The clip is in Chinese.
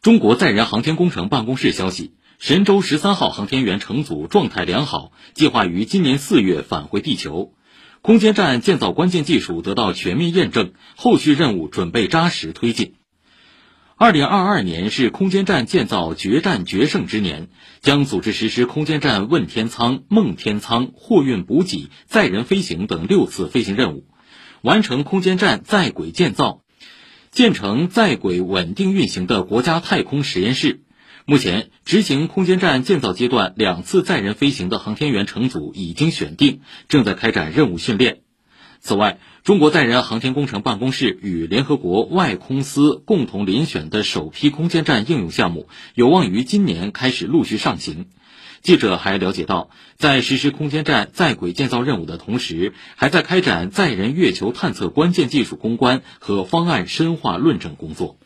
中国载人航天工程办公室消息，神舟十三号航天员乘组状态良好，计划于今年四月返回地球。空间站建造关键技术得到全面验证，后续任务准备扎实推进。二零二二年是空间站建造决战决胜之年，将组织实施空间站问天舱、梦天舱、货运补给、载人飞行等六次飞行任务，完成空间站在轨建造。建成在轨稳定运行的国家太空实验室。目前，执行空间站建造阶段两次载人飞行的航天员乘组已经选定，正在开展任务训练。此外，中国载人航天工程办公室与联合国外空司共同遴选的首批空间站应用项目，有望于今年开始陆续上行。记者还了解到，在实施空间站在轨建造任务的同时，还在开展载人月球探测关键技术攻关和方案深化论证工作。